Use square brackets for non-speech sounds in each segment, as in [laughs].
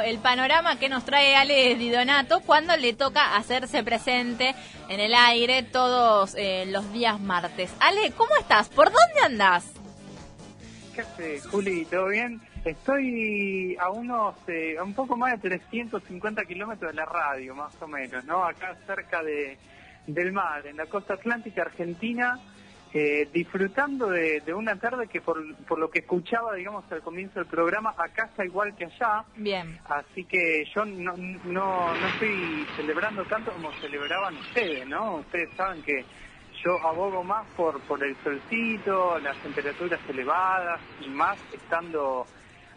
el panorama que nos trae Ale Di Donato cuando le toca hacerse presente en el aire todos eh, los días martes. Ale, ¿cómo estás? ¿Por dónde andás? ¿Qué hace, Juli? ¿Todo bien? Estoy a unos, eh, a un poco más de 350 kilómetros de la radio, más o menos, ¿no? Acá cerca de, del mar, en la costa atlántica argentina, eh, disfrutando de, una tarde que por, por, lo que escuchaba, digamos, al comienzo del programa, acá está igual que allá. Bien. Así que yo no, no, no estoy celebrando tanto como celebraban ustedes, ¿no? Ustedes saben que yo abogo más por, por el solcito, las temperaturas elevadas y más estando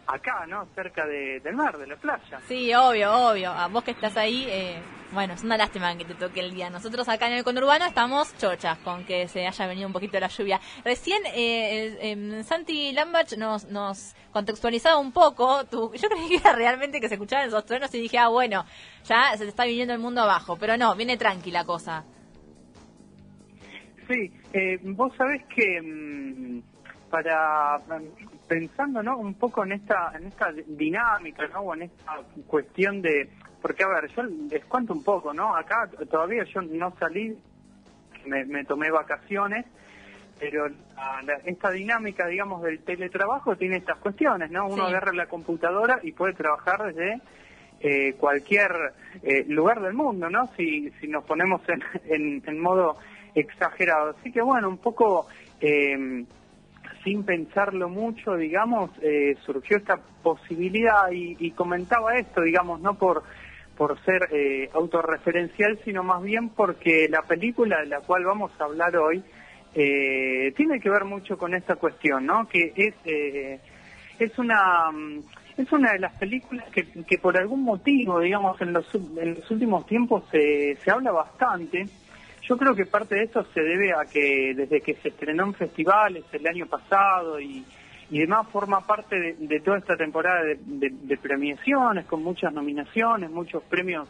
acá, ¿no? Cerca del mar, de la playa. Sí, obvio, obvio. A vos que estás ahí, eh, bueno, es una lástima que te toque el día. Nosotros acá en el conurbano estamos chochas con que se haya venido un poquito la lluvia. Recién eh, em, Santi Lambach nos, nos contextualizaba un poco. yo creí que era realmente que se escuchaban esos truenos y dije, ah, bueno, ya se está viniendo el mundo abajo. Pero no, viene tranquila cosa. Sí, eh, vos sabés que mm, para pensando ¿no? un poco en esta en esta dinámica ¿no? o en esta cuestión de porque a ver yo les cuento un poco no acá todavía yo no salí me, tomé vacaciones pero esta dinámica digamos del teletrabajo tiene estas cuestiones no uno agarra la computadora y puede trabajar desde eh, cualquier eh, lugar del mundo no si si nos ponemos en, en, modo exagerado. Así que bueno un poco eh, sin pensarlo mucho, digamos, eh, surgió esta posibilidad y, comentaba esto, digamos, no por, por ser eh, autorreferencial, sino más bien porque la película de la cual vamos a hablar hoy eh, tiene que ver mucho con esta cuestión, ¿no? Que es, eh, es una... Es una de las películas que, que por algún motivo, digamos, en los, en los últimos tiempos se, se habla bastante, yo creo que parte de esto se debe a que desde que se estrenó en festivales el año pasado y, y demás forma parte de, toda esta temporada de, premiaciones con muchas nominaciones, muchos premios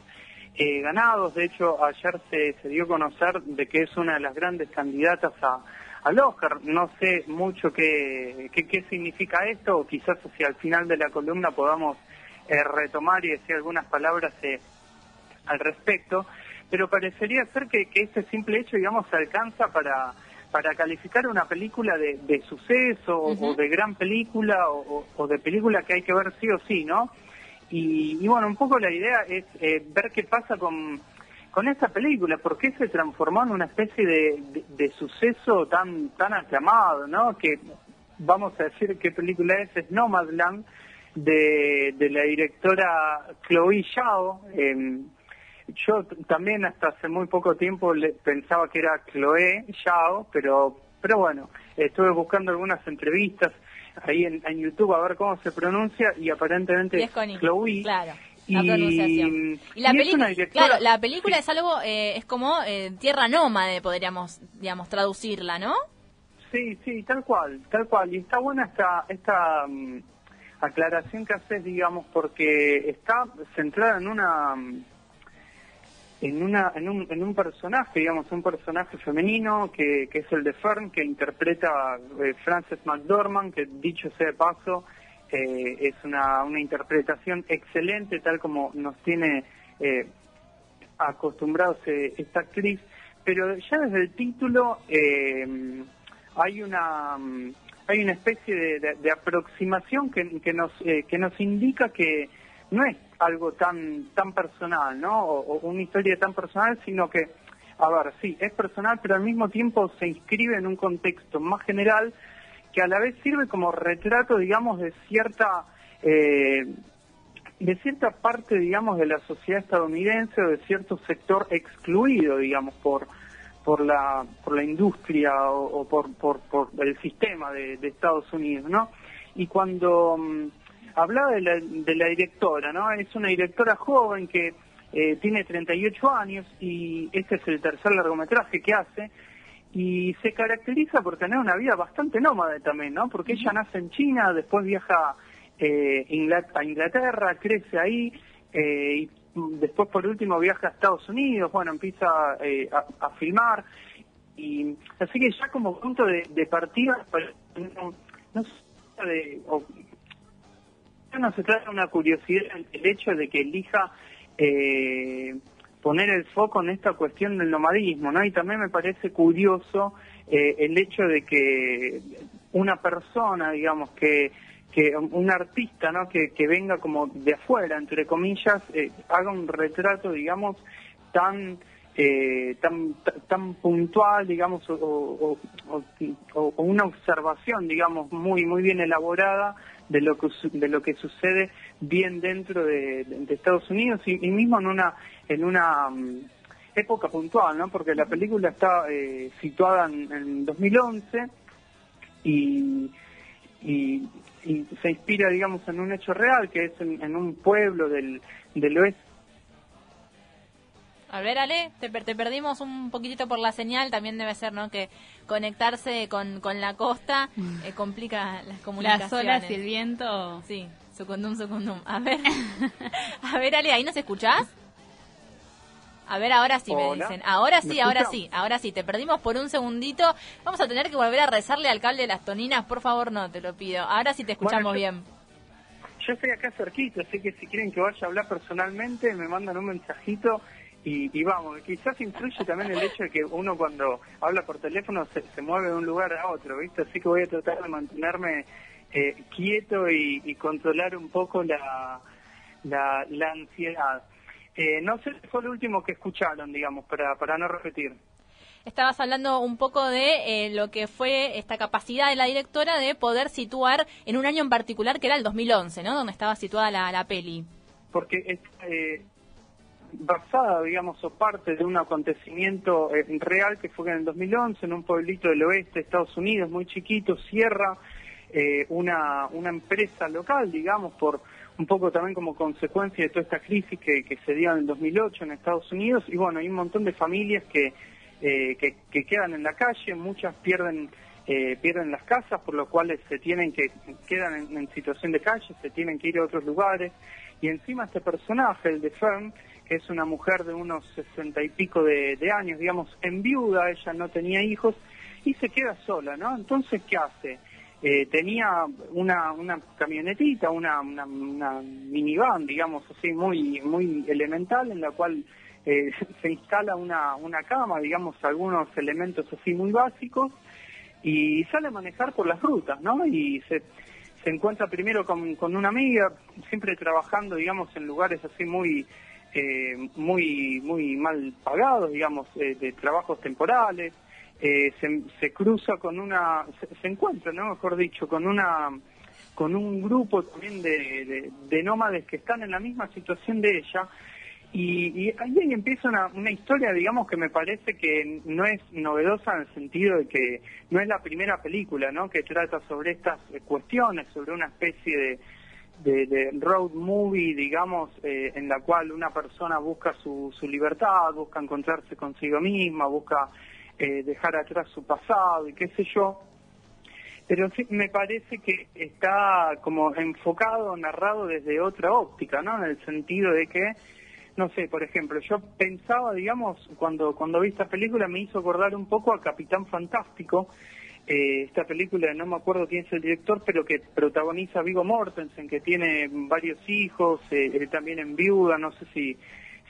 eh, ganados. De hecho, ayer se, dio a conocer de que es una de las grandes candidatas a, al Oscar. No sé mucho qué, qué, significa esto, o quizás hacia el final de la columna podamos eh, retomar y decir algunas palabras eh, al respecto pero parecería ser que, que este simple hecho, digamos, alcanza para, para calificar una película de, de suceso o de gran película o, de película que hay que ver sí o sí, ¿no? Y, bueno, un poco la idea es eh, ver qué pasa con, con esta película, por qué se transformó en una especie de, de, suceso tan, tan aclamado, ¿no? Que vamos a decir qué película es, es Nomadland, de, de la directora Chloe Zhao, eh, yo también hasta hace muy poco tiempo le, pensaba que era Chloe Yao, pero, pero bueno, estuve buscando algunas entrevistas ahí en, YouTube a ver cómo se pronuncia y aparentemente es Chloe. Claro. La pronunciación. Y, la, película, claro, la película es algo, eh, es como eh, tierra nómade, podríamos, digamos, traducirla, ¿no? Sí, sí, tal cual, tal cual. Y está buena esta, esta mm, aclaración que haces, digamos, porque está centrada en una, mm, en, una, en, un, en un personaje, digamos, un personaje femenino que, que es el de Fern, que interpreta eh, Frances McDormand, que dicho sea de paso, eh, es una, una interpretación excelente, tal como nos tiene eh, acostumbrados eh, esta actriz, pero ya desde el título hay una hay una especie de, de, aproximación que, que nos que nos indica que no es algo tan tan personal, ¿no? O, una historia tan personal, sino que, a ver, sí, es personal, pero al mismo tiempo se inscribe en un contexto más general que a la vez sirve como retrato, digamos, de cierta eh, de cierta parte, digamos, de la sociedad estadounidense o de cierto sector excluido, digamos, por por la por la industria o, por, por, el sistema de, de Estados Unidos, ¿no? Y cuando mm, hablaba de la, de la directora, ¿no? Es una directora joven que eh, tiene 38 años y este es el tercer largometraje que hace y se caracteriza por tener una vida bastante nómade también, ¿no? Porque ella nace en China, después viaja eh, a Inglaterra, crece ahí eh, y después por último viaja a Estados Unidos, bueno, empieza eh, a, filmar y así que ya como punto de, partida, pues, no, no de, no se trata de una curiosidad el hecho de que elija eh, poner el foco en esta cuestión del nomadismo, ¿no? Y también me parece curioso eh, el hecho de que una persona, digamos, que que un artista, ¿no? Que, que venga como de afuera, entre comillas, eh, haga un retrato, digamos, tan eh, tan tan puntual, digamos, o, una observación, digamos, muy muy bien elaborada de lo que de lo que sucede bien dentro de, Estados Unidos y, mismo en una en una mm, época puntual, ¿no? Porque la película está eh, situada en, en 2011 y y, se inspira, digamos, en un hecho real, que es en, un pueblo del, del oeste. A ver, Ale, te, te, perdimos un poquitito por la señal, también debe ser, ¿no? Que conectarse con, con la costa [laughs] eh, complica las comunicaciones. Las olas y el viento. Sí, secundum, secundum. A ver, [laughs] a ver, Ale, ¿ahí nos escuchás? A ver, ahora sí me dicen. Ahora sí, ahora sí, ahora sí. Te perdimos por un segundito. Vamos a tener que volver a rezarle al cable de las toninas. Por favor, no, te lo pido. Ahora sí te escuchamos bien. Yo estoy acá cerquita, así que si quieren que vaya a hablar personalmente, me mandan un mensajito y, vamos. Quizás influye también el hecho de que uno cuando habla por teléfono se, mueve de un lugar a otro, ¿viste? Así que voy a tratar de mantenerme eh, quieto y, controlar un poco la, la, la ansiedad. Eh, no sé si fue lo último que escucharon, digamos, para, para no repetir. Estabas hablando un poco de eh, lo que fue esta capacidad de la directora de poder situar en un año en particular, que era el 2011, ¿no? Donde estaba situada la, la peli. Porque es eh, basada, digamos, o parte de un acontecimiento real que fue en el 2011, en un pueblito del oeste de Estados Unidos, muy chiquito, cierra una, una empresa local, digamos, por un poco también como consecuencia de toda esta crisis que, se dio en el 2008 en Estados Unidos. Y bueno, hay un montón de familias que, eh, que, quedan en la calle, muchas pierden eh, pierden las casas, por lo cual se tienen que quedan en, situación de calle, se tienen que ir a otros lugares y encima este personaje, el de Fern, que es una mujer de unos sesenta y pico de, años, digamos, en viuda, ella no tenía hijos y se queda sola, ¿no? Entonces, ¿qué hace? Eh, tenía una, una camionetita, una, una, minivan, digamos así, muy, muy elemental, en la cual eh, [laughs] se instala una, una cama, digamos, algunos elementos así muy básicos, y sale a manejar por las rutas, ¿no? Y se, se encuentra primero con, con una amiga, siempre trabajando, digamos, en lugares así muy, eh, muy, muy mal pagados, digamos, de trabajos temporales, eh, se, cruza con una, se, encuentra, ¿no? Mejor dicho, con una con un grupo también de, de, nómades que están en la misma situación de ella y, ahí empieza una, una historia, digamos, que me parece que no es novedosa en el sentido de que no es la primera película, ¿no? Que trata sobre estas cuestiones, sobre una especie de, de, road movie, digamos, eh, en la cual una persona busca su, su libertad, busca encontrarse consigo misma, busca eh, dejar atrás su pasado y qué sé yo. Pero sí me parece que está como enfocado, narrado desde otra óptica, ¿no? En el sentido de que, no sé, por ejemplo, yo pensaba, digamos, cuando, cuando vi esta película me hizo acordar un poco a Capitán Fantástico, eh, esta película, no me acuerdo quién es el director, pero que protagoniza Vigo Mortensen, que tiene varios hijos, eh, él también en viuda, no sé si,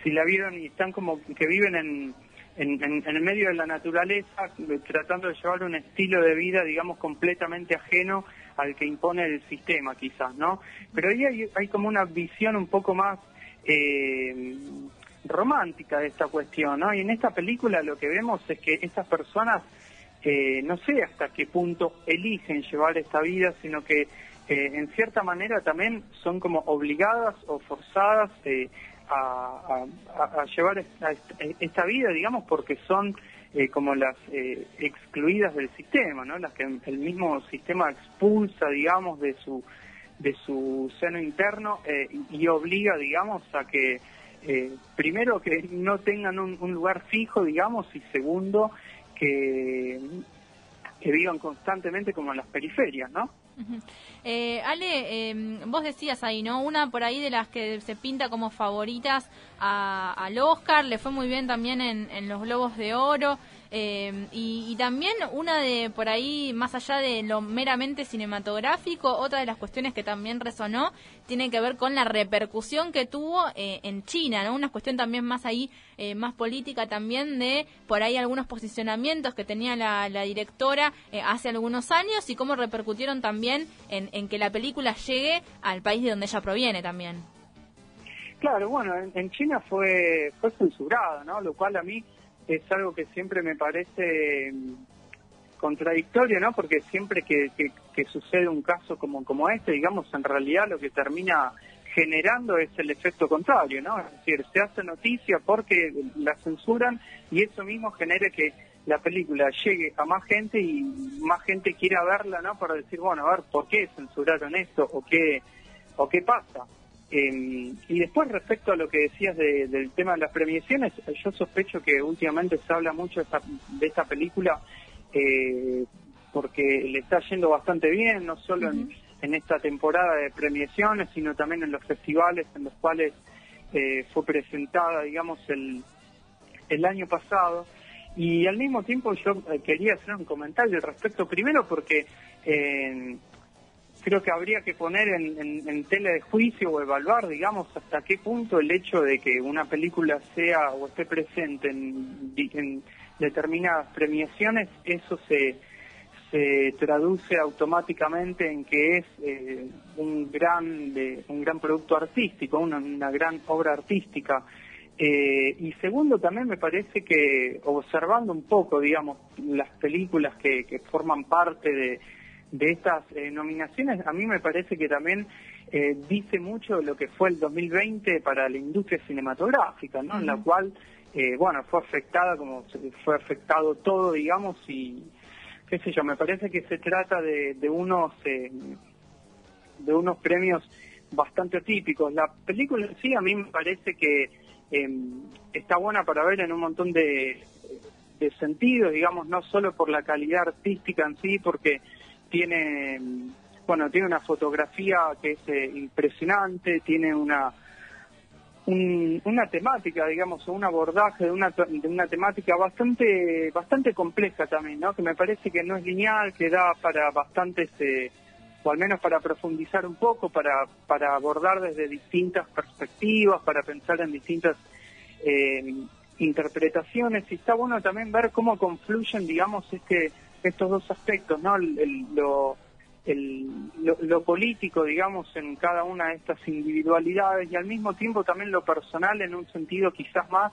si la vieron y están como que viven en en, el medio de la naturaleza, tratando de llevar un estilo de vida, digamos, completamente ajeno al que impone el sistema, quizás, ¿no? Pero ahí hay, como una visión un poco más eh, romántica de esta cuestión, ¿no? Y en esta película lo que vemos es que estas personas, eh, no sé hasta qué punto eligen llevar esta vida, sino que eh, en cierta manera también son como obligadas o forzadas a, llevar esta, vida, digamos, porque son eh, como las eh, excluidas del sistema, ¿no? Las que el mismo sistema expulsa, digamos, de su de su seno interno eh, y obliga, digamos, a que primero que no tengan un, un, lugar fijo, digamos, y segundo que que vivan constantemente como en las periferias, ¿no? Eh, Ale, em, vos decías ahí, ¿no? Una por ahí de las que se pinta como favoritas al Oscar, le fue muy bien también en, los Globos de Oro. Eh, y, también una de, por ahí, más allá de lo meramente cinematográfico, otra de las cuestiones que también resonó tiene que ver con la repercusión que tuvo eh, en China, ¿no? Una cuestión también más ahí, eh, más política también de, por ahí, algunos posicionamientos que tenía la, directora hace algunos años y cómo repercutieron también en, en que la película llegue al país de donde ella proviene también. Claro, bueno, en, China fue, fue censurado, ¿no? Lo cual a mí es algo que siempre me parece mm, contradictorio, ¿no? Porque siempre que, que, sucede un caso como, como este, digamos, en realidad lo que termina generando es el efecto contrario, ¿no? Es decir, se hace noticia porque la censuran y eso mismo genera que la película llegue a más gente y más gente quiera verla, ¿no? Para decir, bueno, a ver, ¿por qué censuraron esto? ¿O qué, o qué pasa? Eh, y después respecto a lo que decías del tema de las premiaciones, yo sospecho que últimamente se habla mucho de esta, película eh, porque le está yendo bastante bien, no solo en, esta temporada de premiaciones, sino también en los festivales en los cuales eh, fue presentada, digamos, el, el año pasado. Y al mismo tiempo yo quería hacer un comentario al respecto, primero porque creo que habría que poner en, en, tela de juicio o evaluar, digamos, hasta qué punto el hecho de que una película sea o esté presente en, determinadas premiaciones, eso se, se traduce automáticamente en que es eh, un gran de, un gran producto artístico, una, gran obra artística. Eh, y segundo, también me parece que observando un poco, digamos, las películas que forman parte de, de estas eh, nominaciones, a mí me parece que también eh, dice mucho lo que fue el 2020 para la industria cinematográfica, ¿no? En la cual, eh, bueno, fue afectada como fue afectado todo, digamos, y qué sé yo, me parece que se trata de, de unos de unos premios bastante atípicos. La película en sí a mí me parece que em, está buena para ver en un montón de, de sentidos, digamos, no solo por la calidad artística en sí, porque tiene bueno tiene una fotografía que es eh, impresionante tiene una una temática digamos un abordaje de una de una temática bastante bastante compleja también no que me parece que no es lineal que da para bastantes eh, o al menos para profundizar un poco para para abordar desde distintas perspectivas para pensar en distintas eh, interpretaciones. Y está bueno también ver cómo confluyen digamos este estos dos aspectos, ¿no? lo, lo, político, digamos, en cada una de estas individualidades y al mismo tiempo también lo personal en un sentido quizás más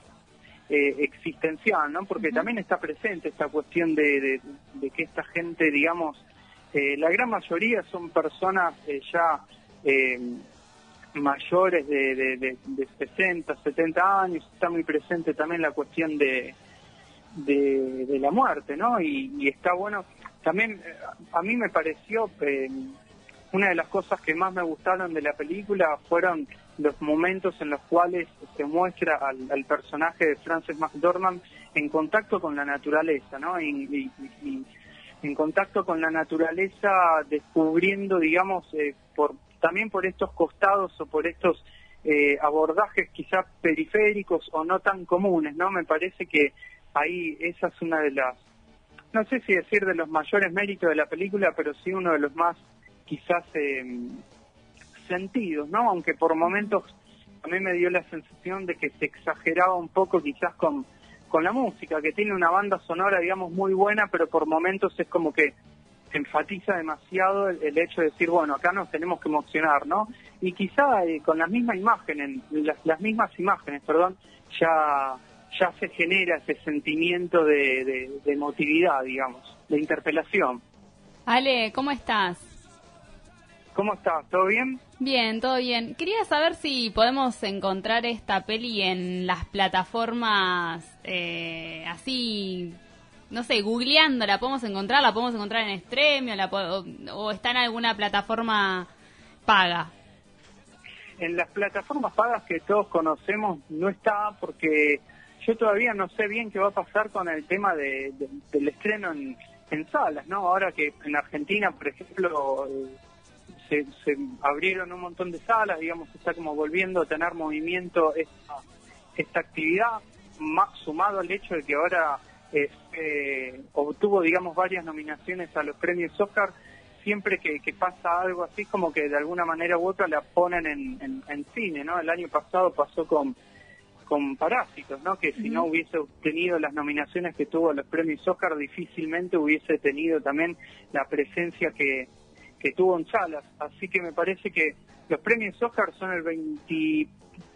eh, existencial, ¿no? Porque también está presente esta cuestión de, de, que esta gente, digamos, eh, la gran mayoría son personas eh, ya mayores de, de, de 60, 70 años, está muy presente también la cuestión de de, la muerte, ¿no? Y, está bueno. También eh, a mí me pareció eh, una de las cosas que más me gustaron de la película fueron los momentos en los cuales se muestra al, personaje de Frances McDormand en contacto con la naturaleza, ¿no? Y, en contacto con la naturaleza, descubriendo, digamos, eh, por también por estos costados o por estos abordajes quizás periféricos o no tan comunes, ¿no? Me parece que ahí esa es una de las, no sé si decir de los mayores méritos de la película, pero sí uno de los más quizás em, sentidos, ¿no? Aunque por momentos a mí me dio la sensación de que se exageraba un poco quizás con, con la música, que tiene una banda sonora, digamos, muy buena, pero por momentos es como que enfatiza demasiado el, hecho de decir, bueno, acá nos tenemos que emocionar, ¿no? Y quizá eh, con las mismas imágenes, las, las mismas imágenes, perdón, ya ya se genera ese sentimiento de, de, emotividad, digamos, de interpelación. Ale, ¿cómo estás? ¿Cómo estás? ¿Todo bien? Bien, todo bien. Quería saber si podemos encontrar esta peli en las plataformas eh, así, no sé, googleando, ¿la podemos encontrar? ¿La podemos encontrar en Streamio? La o, o, está en alguna plataforma paga? En las plataformas pagas que todos conocemos no está porque yo todavía no sé bien qué va a pasar con el tema de, del estreno en, salas, ¿no? Ahora que en Argentina, por ejemplo, se, se, abrieron un montón de salas, digamos, está como volviendo a tener movimiento esta, actividad, más sumado al hecho de que ahora eh, obtuvo, digamos, varias nominaciones a los premios Oscar, siempre que, pasa algo así, como que de alguna manera u otra la ponen en, cine, ¿no? El año pasado pasó con, con Parásitos, ¿no? Que si no hubiese obtenido las nominaciones que tuvo a los premios Oscar, difícilmente hubiese tenido también la presencia que, que tuvo en salas. Así que me parece que los premios Oscar son el 20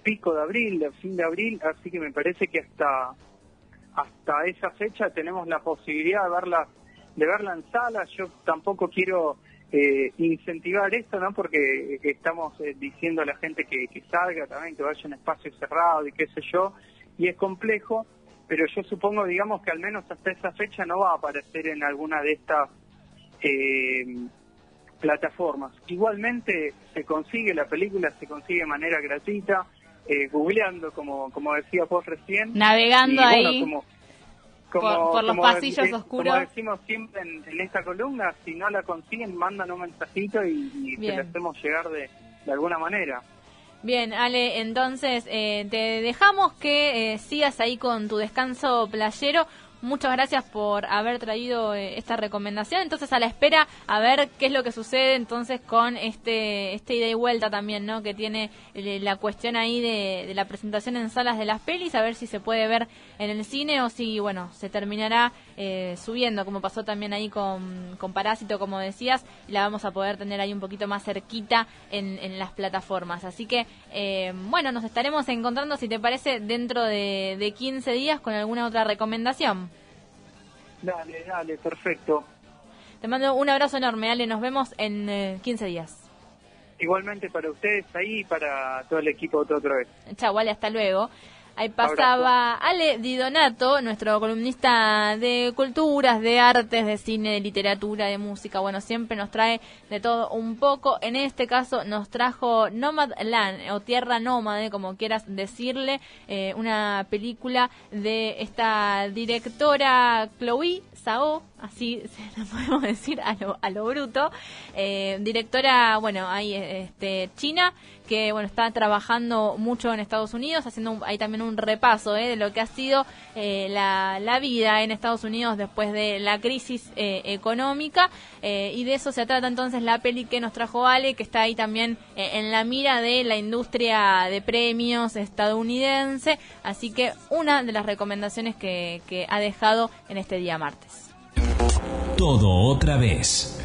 pico de abril, el fin de abril, así que me parece que hasta hasta esa fecha tenemos la posibilidad de verla de verla en salas. Yo tampoco quiero eh, incentivar esto, ¿no? Porque estamos eh, diciendo a la gente que, salga también, que vaya en espacio cerrado y qué sé yo, y es complejo, pero yo supongo, digamos, que al menos hasta esa fecha no va a aparecer en alguna de estas eh, plataformas. Igualmente se consigue la película, se consigue de manera gratuita, eh, googleando, como, como decía vos recién. Navegando ahí. Por, los pasillos oscuros. Como decimos siempre en, esta columna, si no la consiguen, mandan un mensajito y, y la hacemos llegar de, de alguna manera. Bien, Ale, entonces eh, te dejamos que eh, sigas ahí con tu descanso playero. Muchas gracias por haber traído eh, esta recomendación. Entonces, a la espera, a ver qué es lo que sucede entonces con este, este ida y vuelta también, ¿no? Que tiene eh, la cuestión ahí de, la presentación en salas de las pelis, a ver si se puede ver en el cine o si, bueno, se terminará eh, subiendo, como pasó también ahí con, con Parásito, como decías, y la vamos a poder tener ahí un poquito más cerquita en, en las plataformas. Así que, bueno, nos estaremos encontrando, si te parece, dentro de, de 15 días con alguna otra recomendación. Dale, dale, perfecto. Te mando un abrazo enorme, Ale. Nos vemos en 15 eh, días. Igualmente para ustedes ahí y para todo el equipo otra vez. Chao, Ale, hasta luego. Ahí pasaba Ale Di Donato, nuestro columnista de culturas, de artes, de cine, de literatura, de música. Bueno, siempre nos trae de todo un poco. En este caso nos trajo Nomad Land o Tierra Nómade, como quieras decirle, eh, una película de esta directora Chloe Sao, así se lo [laughs] podemos decir a lo, a lo bruto, eh, directora, bueno, ahí este, China, que bueno está trabajando mucho en Estados Unidos, haciendo ahí también un repaso eh, de lo que ha sido eh, la, vida en Estados Unidos después de la crisis económica, y de eso se trata entonces la peli que nos trajo Ale, que está ahí también en la mira de la industria de premios estadounidense, así que una de las recomendaciones que, que ha dejado en este día martes. Todo otra vez.